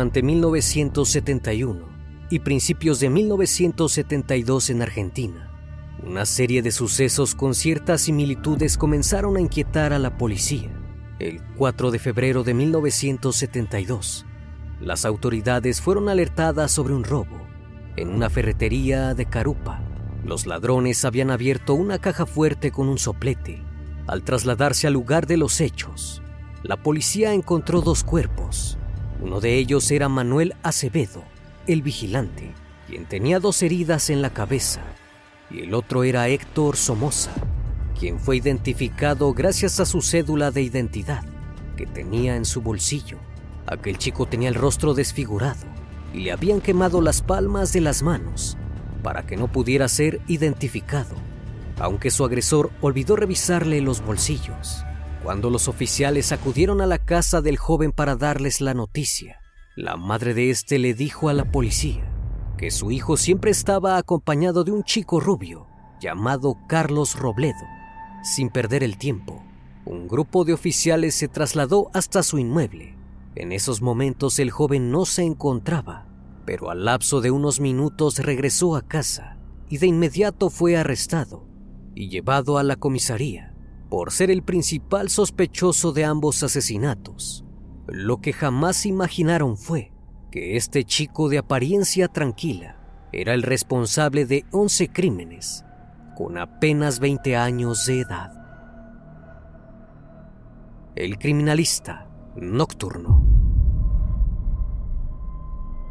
Durante 1971 y principios de 1972 en Argentina, una serie de sucesos con ciertas similitudes comenzaron a inquietar a la policía. El 4 de febrero de 1972, las autoridades fueron alertadas sobre un robo en una ferretería de Carupa. Los ladrones habían abierto una caja fuerte con un soplete. Al trasladarse al lugar de los hechos, la policía encontró dos cuerpos. Uno de ellos era Manuel Acevedo, el vigilante, quien tenía dos heridas en la cabeza, y el otro era Héctor Somoza, quien fue identificado gracias a su cédula de identidad que tenía en su bolsillo. Aquel chico tenía el rostro desfigurado y le habían quemado las palmas de las manos para que no pudiera ser identificado, aunque su agresor olvidó revisarle los bolsillos. Cuando los oficiales acudieron a la casa del joven para darles la noticia, la madre de este le dijo a la policía que su hijo siempre estaba acompañado de un chico rubio llamado Carlos Robledo. Sin perder el tiempo, un grupo de oficiales se trasladó hasta su inmueble. En esos momentos el joven no se encontraba, pero al lapso de unos minutos regresó a casa y de inmediato fue arrestado y llevado a la comisaría por ser el principal sospechoso de ambos asesinatos. Lo que jamás imaginaron fue que este chico de apariencia tranquila era el responsable de 11 crímenes con apenas 20 años de edad. El criminalista nocturno.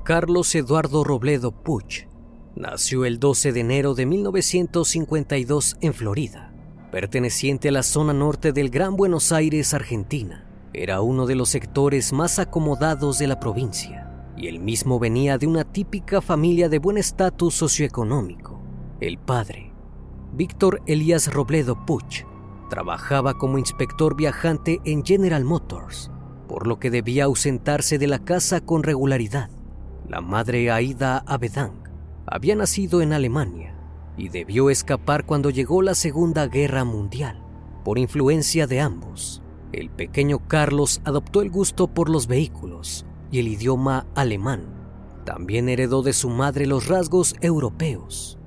Carlos Eduardo Robledo Puch nació el 12 de enero de 1952 en Florida perteneciente a la zona norte del Gran Buenos Aires, Argentina. Era uno de los sectores más acomodados de la provincia, y él mismo venía de una típica familia de buen estatus socioeconómico. El padre, Víctor Elías Robledo Puch, trabajaba como inspector viajante en General Motors, por lo que debía ausentarse de la casa con regularidad. La madre Aida Abedang había nacido en Alemania y debió escapar cuando llegó la Segunda Guerra Mundial. Por influencia de ambos, el pequeño Carlos adoptó el gusto por los vehículos y el idioma alemán. También heredó de su madre los rasgos europeos.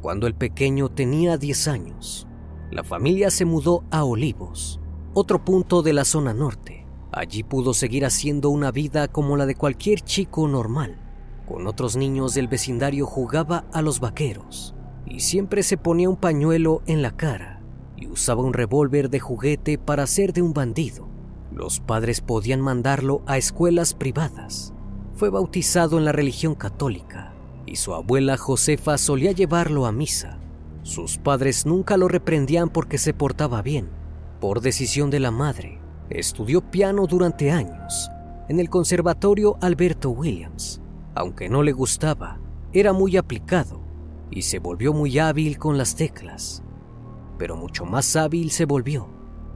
Cuando el pequeño tenía 10 años, la familia se mudó a Olivos, otro punto de la zona norte. Allí pudo seguir haciendo una vida como la de cualquier chico normal. Con otros niños del vecindario jugaba a los vaqueros y siempre se ponía un pañuelo en la cara y usaba un revólver de juguete para ser de un bandido. Los padres podían mandarlo a escuelas privadas. Fue bautizado en la religión católica y su abuela Josefa solía llevarlo a misa. Sus padres nunca lo reprendían porque se portaba bien. Por decisión de la madre, estudió piano durante años en el Conservatorio Alberto Williams. Aunque no le gustaba, era muy aplicado y se volvió muy hábil con las teclas. Pero mucho más hábil se volvió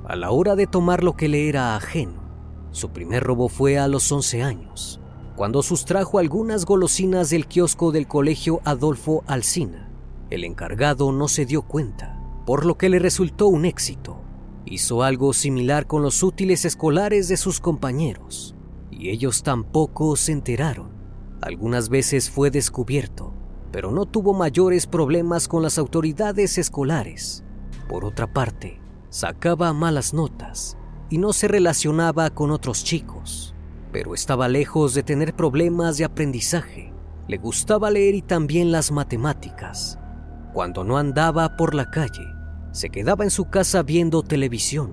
a la hora de tomar lo que le era ajeno. Su primer robo fue a los 11 años, cuando sustrajo algunas golosinas del kiosco del colegio Adolfo Alsina. El encargado no se dio cuenta, por lo que le resultó un éxito. Hizo algo similar con los útiles escolares de sus compañeros, y ellos tampoco se enteraron. Algunas veces fue descubierto, pero no tuvo mayores problemas con las autoridades escolares. Por otra parte, sacaba malas notas y no se relacionaba con otros chicos, pero estaba lejos de tener problemas de aprendizaje. Le gustaba leer y también las matemáticas. Cuando no andaba por la calle, se quedaba en su casa viendo televisión.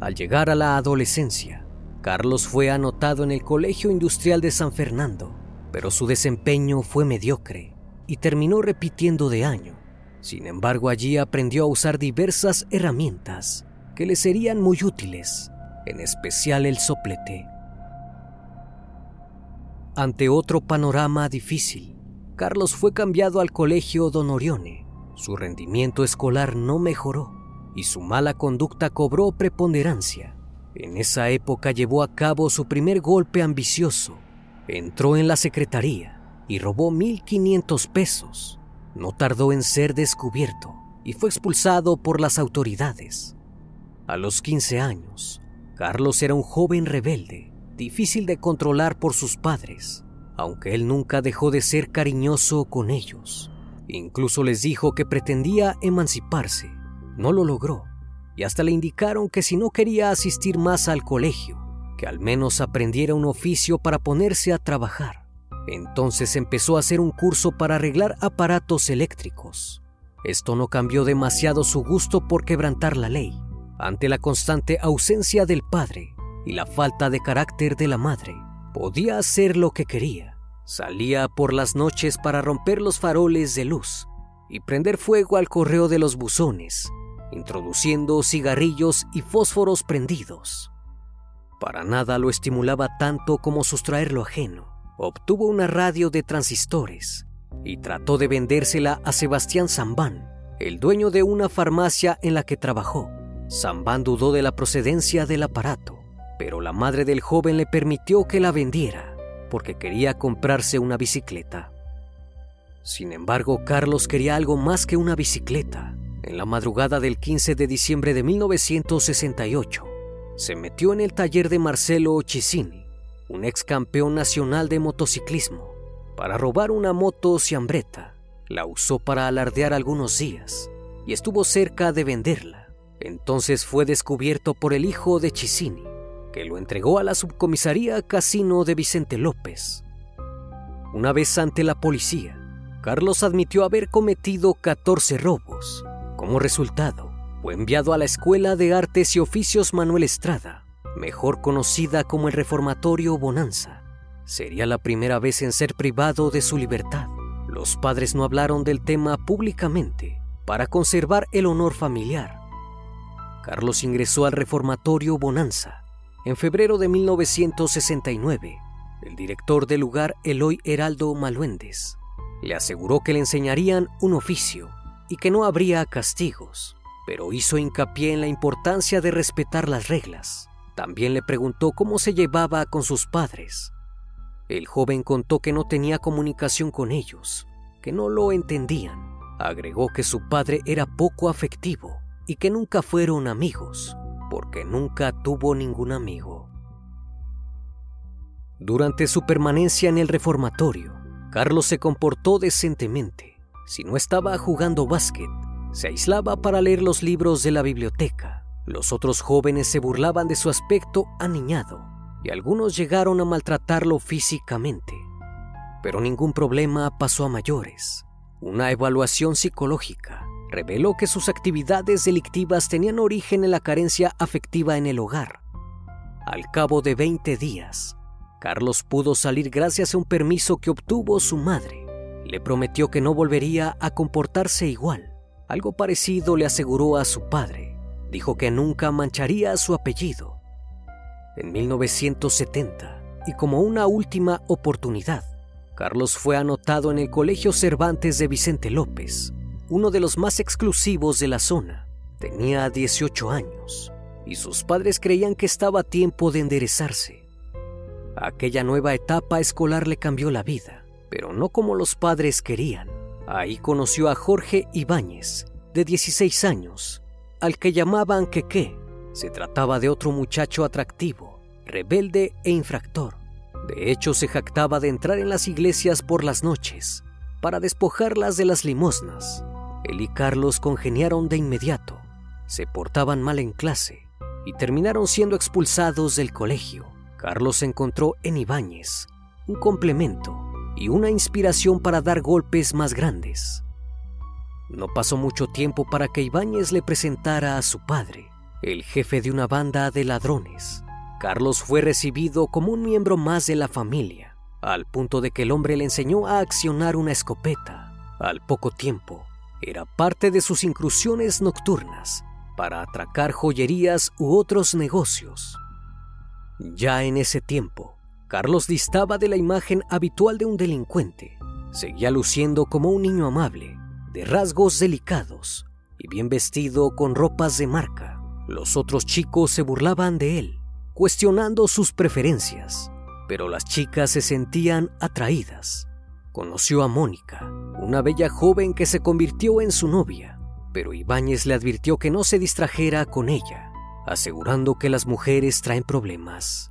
Al llegar a la adolescencia, Carlos fue anotado en el Colegio Industrial de San Fernando, pero su desempeño fue mediocre y terminó repitiendo de año. Sin embargo, allí aprendió a usar diversas herramientas que le serían muy útiles, en especial el soplete. Ante otro panorama difícil, Carlos fue cambiado al colegio Don Orione. Su rendimiento escolar no mejoró y su mala conducta cobró preponderancia. En esa época llevó a cabo su primer golpe ambicioso. Entró en la secretaría y robó 1.500 pesos. No tardó en ser descubierto y fue expulsado por las autoridades. A los 15 años, Carlos era un joven rebelde, difícil de controlar por sus padres aunque él nunca dejó de ser cariñoso con ellos. Incluso les dijo que pretendía emanciparse. No lo logró, y hasta le indicaron que si no quería asistir más al colegio, que al menos aprendiera un oficio para ponerse a trabajar. Entonces empezó a hacer un curso para arreglar aparatos eléctricos. Esto no cambió demasiado su gusto por quebrantar la ley, ante la constante ausencia del padre y la falta de carácter de la madre. Podía hacer lo que quería. Salía por las noches para romper los faroles de luz y prender fuego al correo de los buzones, introduciendo cigarrillos y fósforos prendidos. Para nada lo estimulaba tanto como sustraer lo ajeno. Obtuvo una radio de transistores y trató de vendérsela a Sebastián Zambán, el dueño de una farmacia en la que trabajó. Zambán dudó de la procedencia del aparato pero la madre del joven le permitió que la vendiera porque quería comprarse una bicicleta. Sin embargo, Carlos quería algo más que una bicicleta. En la madrugada del 15 de diciembre de 1968, se metió en el taller de Marcelo Chisini, un ex campeón nacional de motociclismo, para robar una moto ciambreta. La usó para alardear algunos días y estuvo cerca de venderla. Entonces fue descubierto por el hijo de Chisini, que lo entregó a la subcomisaría Casino de Vicente López. Una vez ante la policía, Carlos admitió haber cometido 14 robos. Como resultado, fue enviado a la Escuela de Artes y Oficios Manuel Estrada, mejor conocida como el Reformatorio Bonanza. Sería la primera vez en ser privado de su libertad. Los padres no hablaron del tema públicamente para conservar el honor familiar. Carlos ingresó al Reformatorio Bonanza en febrero de 1969, el director del lugar, Eloy Heraldo Maluendes, le aseguró que le enseñarían un oficio y que no habría castigos. pero hizo hincapié en la importancia de respetar las reglas. También le preguntó cómo se llevaba con sus padres. El joven contó que no tenía comunicación con ellos, que no lo entendían. Agregó que su padre era poco afectivo y que nunca fueron amigos, porque nunca tuvo ningún amigo. Durante su permanencia en el reformatorio, Carlos se comportó decentemente. Si no estaba jugando básquet, se aislaba para leer los libros de la biblioteca. Los otros jóvenes se burlaban de su aspecto aniñado y algunos llegaron a maltratarlo físicamente. Pero ningún problema pasó a mayores. Una evaluación psicológica reveló que sus actividades delictivas tenían origen en la carencia afectiva en el hogar. Al cabo de 20 días, Carlos pudo salir gracias a un permiso que obtuvo su madre. Le prometió que no volvería a comportarse igual. Algo parecido le aseguró a su padre. Dijo que nunca mancharía su apellido. En 1970, y como una última oportunidad, Carlos fue anotado en el Colegio Cervantes de Vicente López, uno de los más exclusivos de la zona. Tenía 18 años y sus padres creían que estaba a tiempo de enderezarse. Aquella nueva etapa escolar le cambió la vida, pero no como los padres querían. Ahí conoció a Jorge Ibáñez, de 16 años, al que llamaban Queque. Se trataba de otro muchacho atractivo, rebelde e infractor. De hecho, se jactaba de entrar en las iglesias por las noches para despojarlas de las limosnas. Él y Carlos congeniaron de inmediato, se portaban mal en clase y terminaron siendo expulsados del colegio. Carlos encontró en Ibáñez un complemento y una inspiración para dar golpes más grandes. No pasó mucho tiempo para que Ibáñez le presentara a su padre, el jefe de una banda de ladrones. Carlos fue recibido como un miembro más de la familia, al punto de que el hombre le enseñó a accionar una escopeta. Al poco tiempo, era parte de sus incursiones nocturnas para atracar joyerías u otros negocios. Ya en ese tiempo, Carlos distaba de la imagen habitual de un delincuente. Seguía luciendo como un niño amable, de rasgos delicados y bien vestido con ropas de marca. Los otros chicos se burlaban de él, cuestionando sus preferencias, pero las chicas se sentían atraídas. Conoció a Mónica, una bella joven que se convirtió en su novia, pero Ibáñez le advirtió que no se distrajera con ella asegurando que las mujeres traen problemas.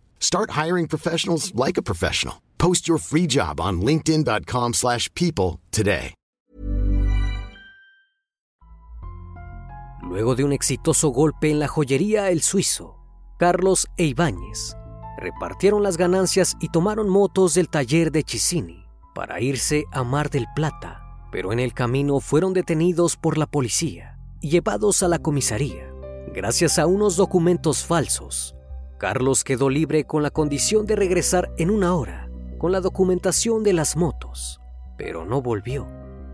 Start hiring professionals like a professional. Post your free job on linkedin.com/people today. Luego de un exitoso golpe en la joyería El Suizo, Carlos e Ibáñez repartieron las ganancias y tomaron motos del taller de Chicini para irse a Mar del Plata, pero en el camino fueron detenidos por la policía y llevados a la comisaría. Gracias a unos documentos falsos, Carlos quedó libre con la condición de regresar en una hora con la documentación de las motos, pero no volvió.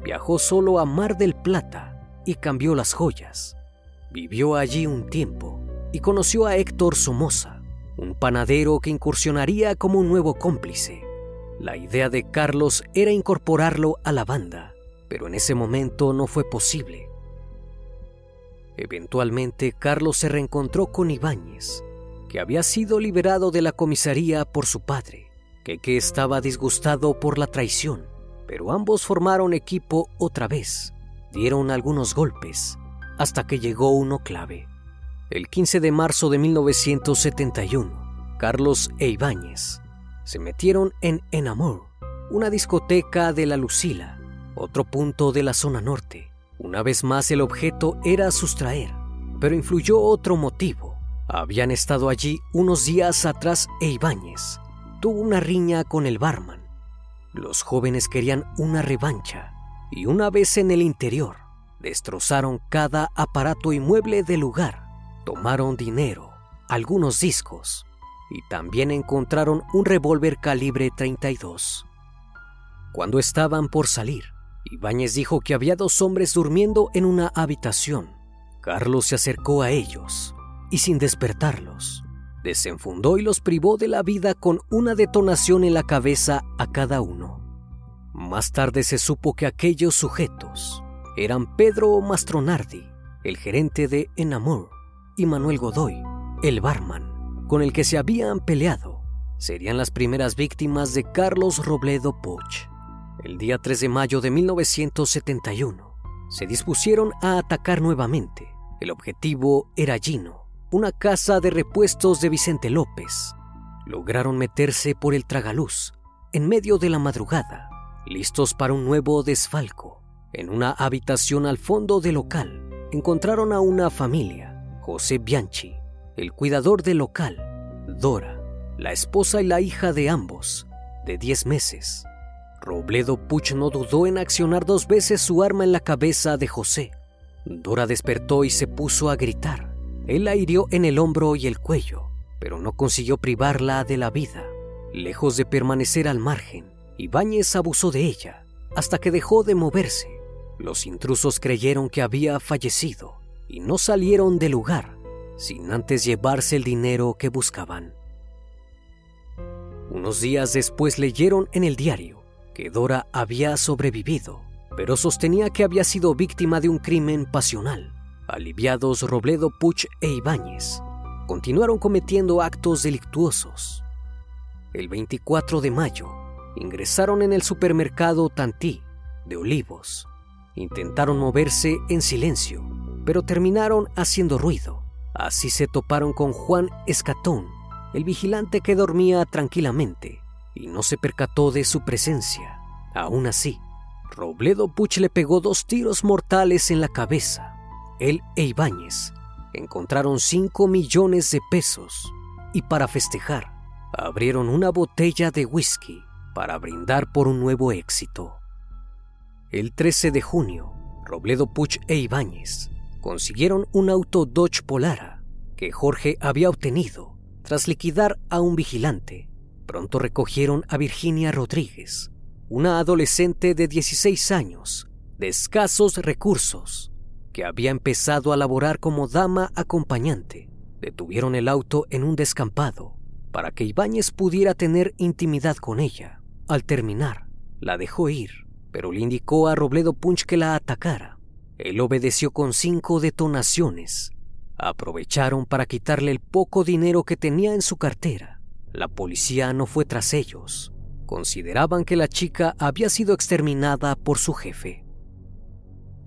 Viajó solo a Mar del Plata y cambió las joyas. Vivió allí un tiempo y conoció a Héctor Somoza, un panadero que incursionaría como un nuevo cómplice. La idea de Carlos era incorporarlo a la banda, pero en ese momento no fue posible Eventualmente, Carlos se reencontró con Ibáñez, que había sido liberado de la comisaría por su padre, que, que estaba disgustado por la traición, pero ambos formaron equipo otra vez, dieron algunos golpes, hasta que llegó uno clave. El 15 de marzo de 1971, Carlos e Ibáñez se metieron en Enamor, una discoteca de la Lucila, otro punto de la zona norte. Una vez más el objeto era sustraer, pero influyó otro motivo. Habían estado allí unos días atrás e Ibáñez tuvo una riña con el barman. Los jóvenes querían una revancha y una vez en el interior, destrozaron cada aparato y mueble del lugar, tomaron dinero, algunos discos y también encontraron un revólver calibre 32. Cuando estaban por salir, Ibáñez dijo que había dos hombres durmiendo en una habitación. Carlos se acercó a ellos y sin despertarlos, desenfundó y los privó de la vida con una detonación en la cabeza a cada uno. Más tarde se supo que aquellos sujetos eran Pedro Mastronardi, el gerente de Enamor, y Manuel Godoy, el barman, con el que se habían peleado. Serían las primeras víctimas de Carlos Robledo Puch. El día 3 de mayo de 1971, se dispusieron a atacar nuevamente. El objetivo era Gino, una casa de repuestos de Vicente López. Lograron meterse por el tragaluz en medio de la madrugada, listos para un nuevo desfalco. En una habitación al fondo del local, encontraron a una familia, José Bianchi, el cuidador del local, Dora, la esposa y la hija de ambos, de 10 meses. Robledo Puch no dudó en accionar dos veces su arma en la cabeza de José. Dora despertó y se puso a gritar. Él la hirió en el hombro y el cuello, pero no consiguió privarla de la vida. Lejos de permanecer al margen, Ibáñez abusó de ella hasta que dejó de moverse. Los intrusos creyeron que había fallecido y no salieron del lugar sin antes llevarse el dinero que buscaban. Unos días después leyeron en el diario que Dora había sobrevivido, pero sostenía que había sido víctima de un crimen pasional aliviados Robledo Puch e Ibáñez, continuaron cometiendo actos delictuosos. El 24 de mayo, ingresaron en el supermercado Tantí de Olivos. Intentaron moverse en silencio, pero terminaron haciendo ruido. Así se toparon con Juan Escatón, el vigilante que dormía tranquilamente y no se percató de su presencia. Aún así, Robledo Puch le pegó dos tiros mortales en la cabeza él e Ibáñez encontraron 5 millones de pesos y para festejar abrieron una botella de whisky para brindar por un nuevo éxito. El 13 de junio, Robledo Puch e Ibáñez consiguieron un auto Dodge Polara que Jorge había obtenido tras liquidar a un vigilante. Pronto recogieron a Virginia Rodríguez, una adolescente de 16 años, de escasos recursos, que había empezado a laborar como dama acompañante, detuvieron el auto en un descampado para que Ibáñez pudiera tener intimidad con ella. Al terminar, la dejó ir, pero le indicó a Robledo Punch que la atacara. Él obedeció con cinco detonaciones. Aprovecharon para quitarle el poco dinero que tenía en su cartera. La policía no fue tras ellos. Consideraban que la chica había sido exterminada por su jefe.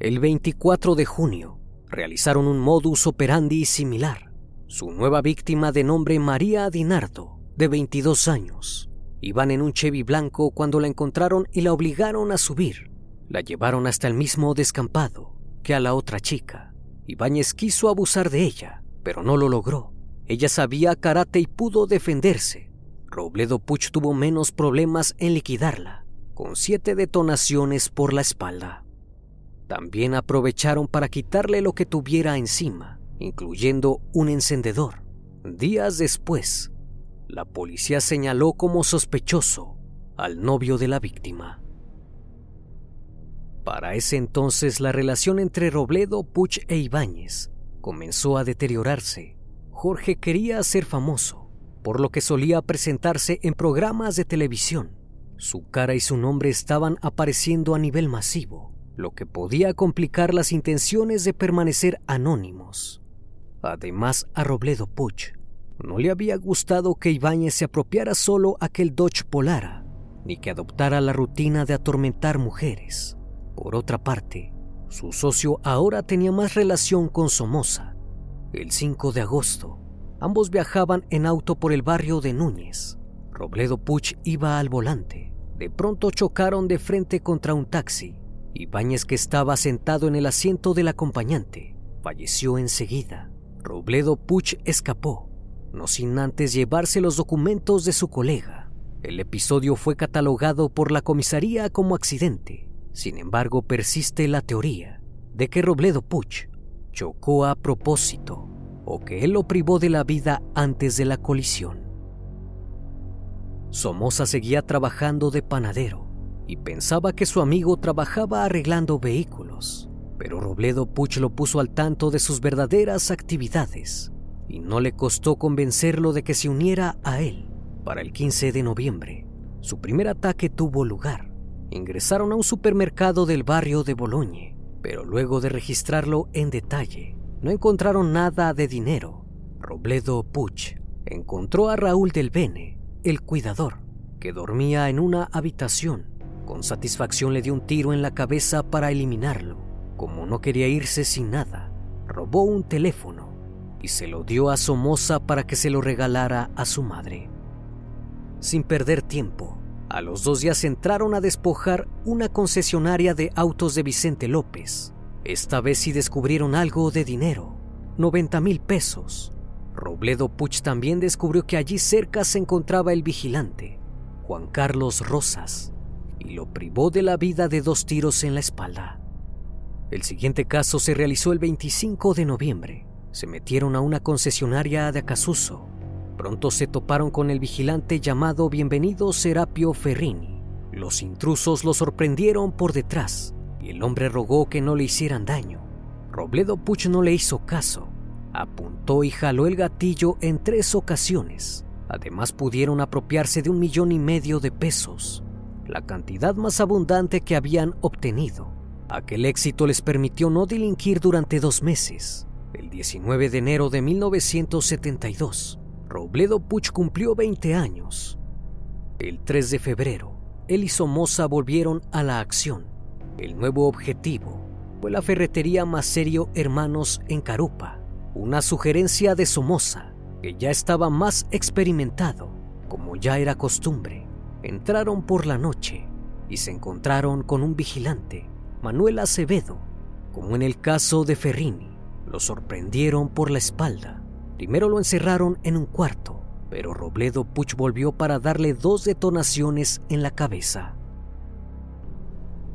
El 24 de junio realizaron un modus operandi similar. Su nueva víctima de nombre María Dinardo, de 22 años, iban en un Chevy blanco cuando la encontraron y la obligaron a subir. La llevaron hasta el mismo descampado que a la otra chica. Ibáñez quiso abusar de ella, pero no lo logró. Ella sabía karate y pudo defenderse. Robledo Puch tuvo menos problemas en liquidarla, con siete detonaciones por la espalda. También aprovecharon para quitarle lo que tuviera encima, incluyendo un encendedor. Días después, la policía señaló como sospechoso al novio de la víctima. Para ese entonces la relación entre Robledo, Puch e Ibáñez comenzó a deteriorarse. Jorge quería ser famoso, por lo que solía presentarse en programas de televisión. Su cara y su nombre estaban apareciendo a nivel masivo lo que podía complicar las intenciones de permanecer anónimos. Además, a Robledo Puch no le había gustado que Ibáñez se apropiara solo aquel Dodge Polara, ni que adoptara la rutina de atormentar mujeres. Por otra parte, su socio ahora tenía más relación con Somoza, el 5 de agosto. Ambos viajaban en auto por el barrio de Núñez. Robledo Puch iba al volante. De pronto chocaron de frente contra un taxi. Ibáñez, que estaba sentado en el asiento del acompañante, falleció enseguida. Robledo Puch escapó, no sin antes llevarse los documentos de su colega. El episodio fue catalogado por la comisaría como accidente. Sin embargo, persiste la teoría de que Robledo Puch chocó a propósito o que él lo privó de la vida antes de la colisión. Somoza seguía trabajando de panadero y pensaba que su amigo trabajaba arreglando vehículos, pero Robledo Puch lo puso al tanto de sus verdaderas actividades y no le costó convencerlo de que se uniera a él. Para el 15 de noviembre, su primer ataque tuvo lugar. Ingresaron a un supermercado del barrio de Bologne, pero luego de registrarlo en detalle, no encontraron nada de dinero. Robledo Puch encontró a Raúl del Bene, el cuidador, que dormía en una habitación. Con satisfacción le dio un tiro en la cabeza para eliminarlo. Como no quería irse sin nada, robó un teléfono y se lo dio a Somoza para que se lo regalara a su madre. Sin perder tiempo, a los dos días entraron a despojar una concesionaria de autos de Vicente López. Esta vez sí descubrieron algo de dinero, 90 mil pesos. Robledo Puch también descubrió que allí cerca se encontraba el vigilante, Juan Carlos Rosas, y lo privó de la vida de dos tiros en la espalda. El siguiente caso se realizó el 25 de noviembre. Se metieron a una concesionaria de Acasuso. Pronto se toparon con el vigilante llamado Bienvenido Serapio Ferrini. Los intrusos lo sorprendieron por detrás y el hombre rogó que no le hicieran daño. Robledo Puch no le hizo caso. Apuntó y jaló el gatillo en tres ocasiones. Además pudieron apropiarse de un millón y medio de pesos, la cantidad más abundante que habían obtenido. Aquel éxito les permitió no delinquir durante dos meses. El 19 de enero de 1972, Robledo Puch cumplió 20 años. El 3 de febrero, él y Somoza volvieron a la acción. El nuevo objetivo fue la ferretería Maserio Hermanos en Carupa, una sugerencia de Somoza, que ya estaba más experimentado, como ya era costumbre. Entraron por la noche y se encontraron con un vigilante, Manuel Acevedo, como en el caso de Ferrini. Lo sorprendieron por la espalda. Primero lo encerraron en un cuarto, pero Robledo Puch volvió para darle dos detonaciones en la cabeza.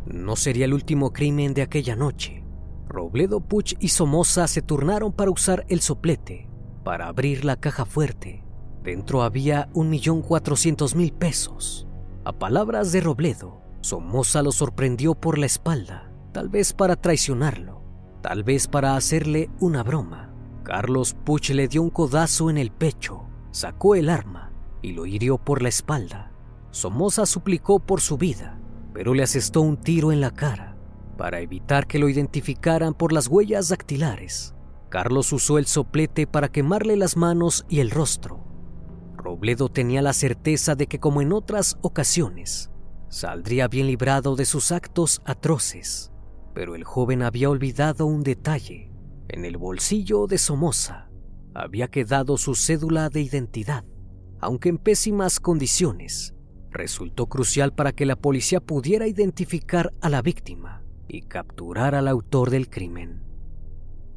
No sería el último crimen de aquella noche. Robledo Puch y Somoza se turnaron para usar el soplete, para abrir la caja fuerte. Dentro había un millón cuatrocientos mil pesos. A palabras de Robledo, Somoza lo sorprendió por la espalda, tal vez para traicionarlo, tal vez para hacerle una broma. Carlos Puch le dio un codazo en el pecho, sacó el arma y lo hirió por la espalda. Somoza suplicó por su vida, pero le asestó un tiro en la cara. Para evitar que lo identificaran por las huellas dactilares, Carlos usó el soplete para quemarle las manos y el rostro. Robledo tenía la certeza de que, como en otras ocasiones, saldría bien librado de sus actos atroces, pero el joven había olvidado un detalle. En el bolsillo de Somoza había quedado su cédula de identidad, aunque en pésimas condiciones. Resultó crucial para que la policía pudiera identificar a la víctima y capturar al autor del crimen.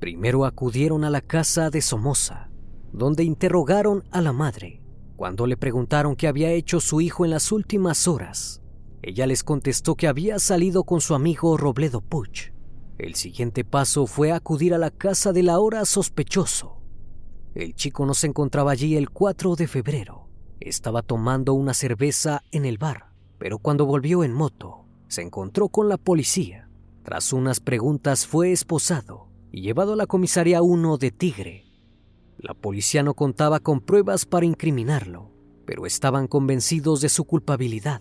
Primero acudieron a la casa de Somoza, donde interrogaron a la madre. Cuando le preguntaron qué había hecho su hijo en las últimas horas, ella les contestó que había salido con su amigo Robledo Puch. El siguiente paso fue acudir a la casa del ahora sospechoso. El chico no se encontraba allí el 4 de febrero. Estaba tomando una cerveza en el bar, pero cuando volvió en moto, se encontró con la policía. Tras unas preguntas fue esposado y llevado a la comisaría 1 de Tigre. La policía no contaba con pruebas para incriminarlo, pero estaban convencidos de su culpabilidad.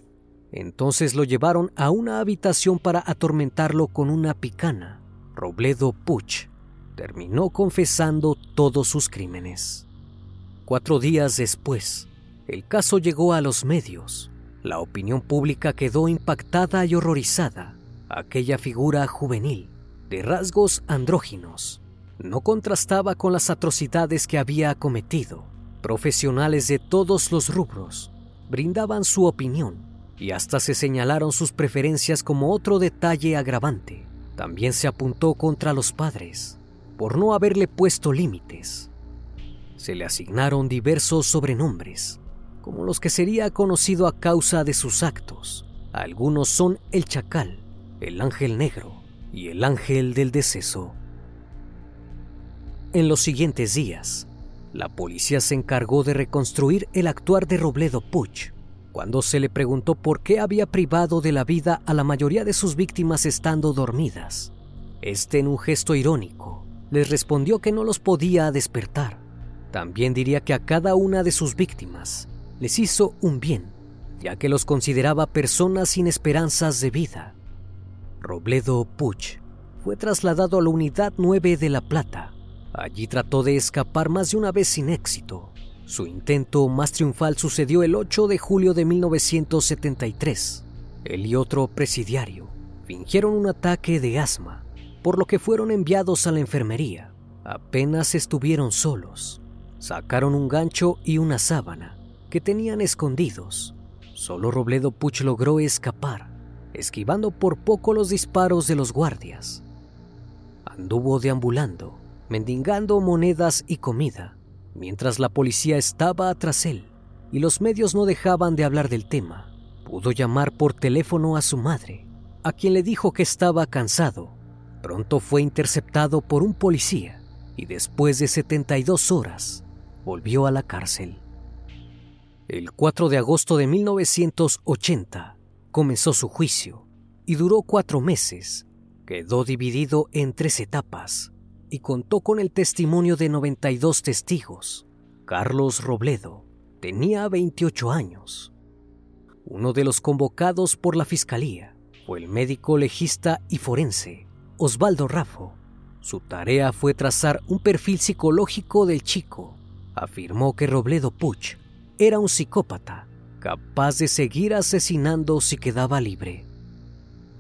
Entonces lo llevaron a una habitación para atormentarlo con una picana. Robledo Puch terminó confesando todos sus crímenes. Cuatro días después, el caso llegó a los medios. La opinión pública quedó impactada y horrorizada. Aquella figura juvenil, de rasgos andróginos, no contrastaba con las atrocidades que había cometido. Profesionales de todos los rubros brindaban su opinión y hasta se señalaron sus preferencias como otro detalle agravante. También se apuntó contra los padres por no haberle puesto límites. Se le asignaron diversos sobrenombres, como los que sería conocido a causa de sus actos. Algunos son el chacal, el ángel negro y el ángel del deceso. En los siguientes días, la policía se encargó de reconstruir el actuar de Robledo Puch cuando se le preguntó por qué había privado de la vida a la mayoría de sus víctimas estando dormidas. Este, en un gesto irónico, les respondió que no los podía despertar. También diría que a cada una de sus víctimas les hizo un bien, ya que los consideraba personas sin esperanzas de vida. Robledo Puch fue trasladado a la Unidad 9 de La Plata. Allí trató de escapar más de una vez sin éxito, su intento más triunfal sucedió el 8 de julio de 1973. Él y otro presidiario fingieron un ataque de asma, por lo que fueron enviados a la enfermería. Apenas estuvieron solos. Sacaron un gancho y una sábana que tenían escondidos. Solo Robledo Puch logró escapar, esquivando por poco los disparos de los guardias. Anduvo deambulando, mendigando monedas y comida, Mientras la policía estaba tras él y los medios no dejaban de hablar del tema, pudo llamar por teléfono a su madre, a quien le dijo que estaba cansado. Pronto fue interceptado por un policía y después de 72 horas volvió a la cárcel. El 4 de agosto de 1980 comenzó su juicio y duró cuatro meses. Quedó dividido en tres etapas y contó con el testimonio de 92 testigos. Carlos Robledo tenía 28 años. Uno de los convocados por la fiscalía fue el médico legista y forense Osvaldo Raffo. Su tarea fue trazar un perfil psicológico del chico. Afirmó que Robledo Puch era un psicópata capaz de seguir asesinando si quedaba libre.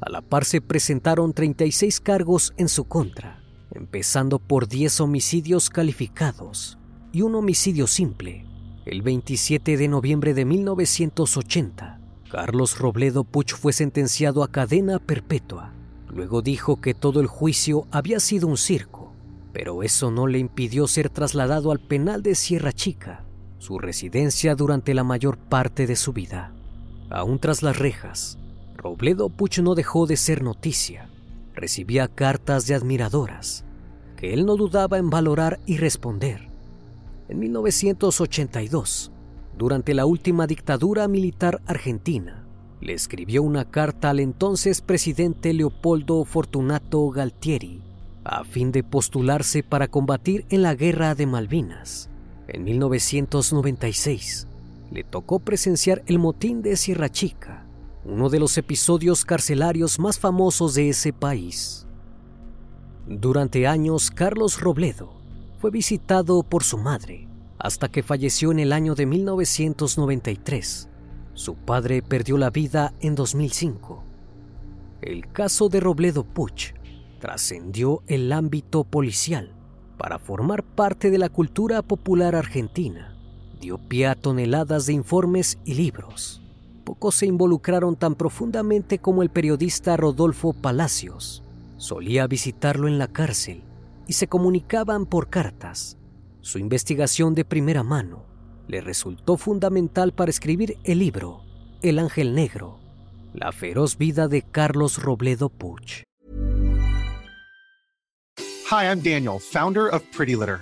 A la par se presentaron 36 cargos en su contra empezando por 10 homicidios calificados y un homicidio simple. El 27 de noviembre de 1980, Carlos Robledo Puch fue sentenciado a cadena perpetua. Luego dijo que todo el juicio había sido un circo, pero eso no le impidió ser trasladado al penal de Sierra Chica, su residencia durante la mayor parte de su vida. Aún tras las rejas, Robledo Puch no dejó de ser noticia. Recibía cartas de admiradoras, que él no dudaba en valorar y responder. En 1982, durante la última dictadura militar argentina, le escribió una carta al entonces presidente Leopoldo Fortunato Galtieri a fin de postularse para combatir en la guerra de Malvinas. En 1996, le tocó presenciar el motín de Sierra Chica, uno de los episodios carcelarios más famosos de ese país. Durante años, Carlos Robledo fue visitado por su madre hasta que falleció en el año de 1993. Su padre perdió la vida en 2005. El caso de Robledo Puch trascendió el ámbito policial para formar parte de la cultura popular argentina. Dio pie a toneladas de informes y libros. Pocos se involucraron tan profundamente como el periodista Rodolfo Palacios, Solía visitarlo en la cárcel y se comunicaban por cartas. Su investigación de primera mano le resultó fundamental para escribir el libro El Ángel Negro, la feroz vida de Carlos Robledo Puch. Hi, I'm Daniel, founder of Pretty Litter.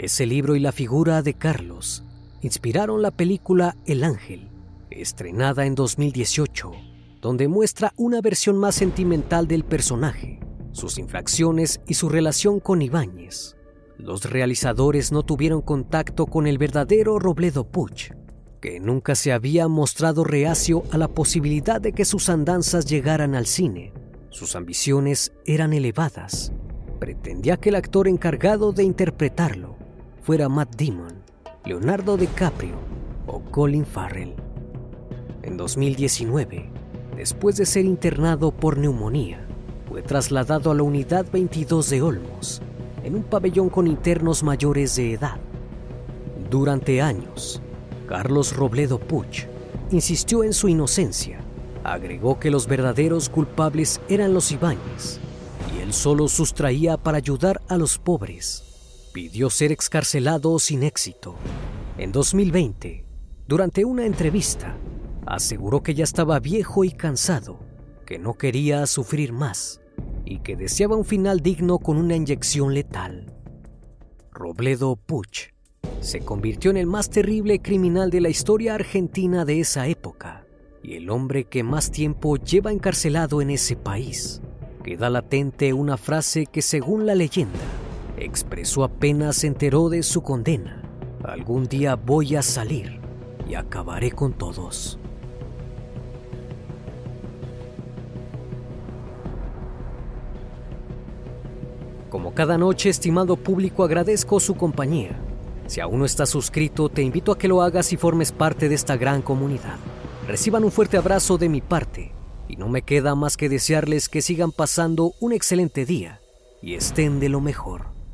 Ese libro y la figura de Carlos inspiraron la película El Ángel, estrenada en 2018, donde muestra una versión más sentimental del personaje, sus infracciones y su relación con Ibáñez. Los realizadores no tuvieron contacto con el verdadero Robledo Puch, que nunca se había mostrado reacio a la posibilidad de que sus andanzas llegaran al cine. Sus ambiciones eran elevadas. Pretendía que el actor encargado de interpretarlo fuera Matt Damon, Leonardo DiCaprio o Colin Farrell. En 2019, después de ser internado por neumonía, fue trasladado a la Unidad 22 de Olmos, en un pabellón con internos mayores de edad. Durante años, Carlos Robledo Puch insistió en su inocencia. Agregó que los verdaderos culpables eran los Ibáñez y él solo sustraía para ayudar a los pobres. Pidió ser excarcelado sin éxito. En 2020, durante una entrevista, aseguró que ya estaba viejo y cansado, que no quería sufrir más y que deseaba un final digno con una inyección letal. Robledo Puch se convirtió en el más terrible criminal de la historia argentina de esa época y el hombre que más tiempo lleva encarcelado en ese país. Queda latente una frase que según la leyenda expresó apenas se enteró de su condena. Algún día voy a salir y acabaré con todos. Como cada noche, estimado público, agradezco su compañía. Si aún no estás suscrito, te invito a que lo hagas y formes parte de esta gran comunidad. Reciban un fuerte abrazo de mi parte y no me queda más que desearles que sigan pasando un excelente día y estén de lo mejor.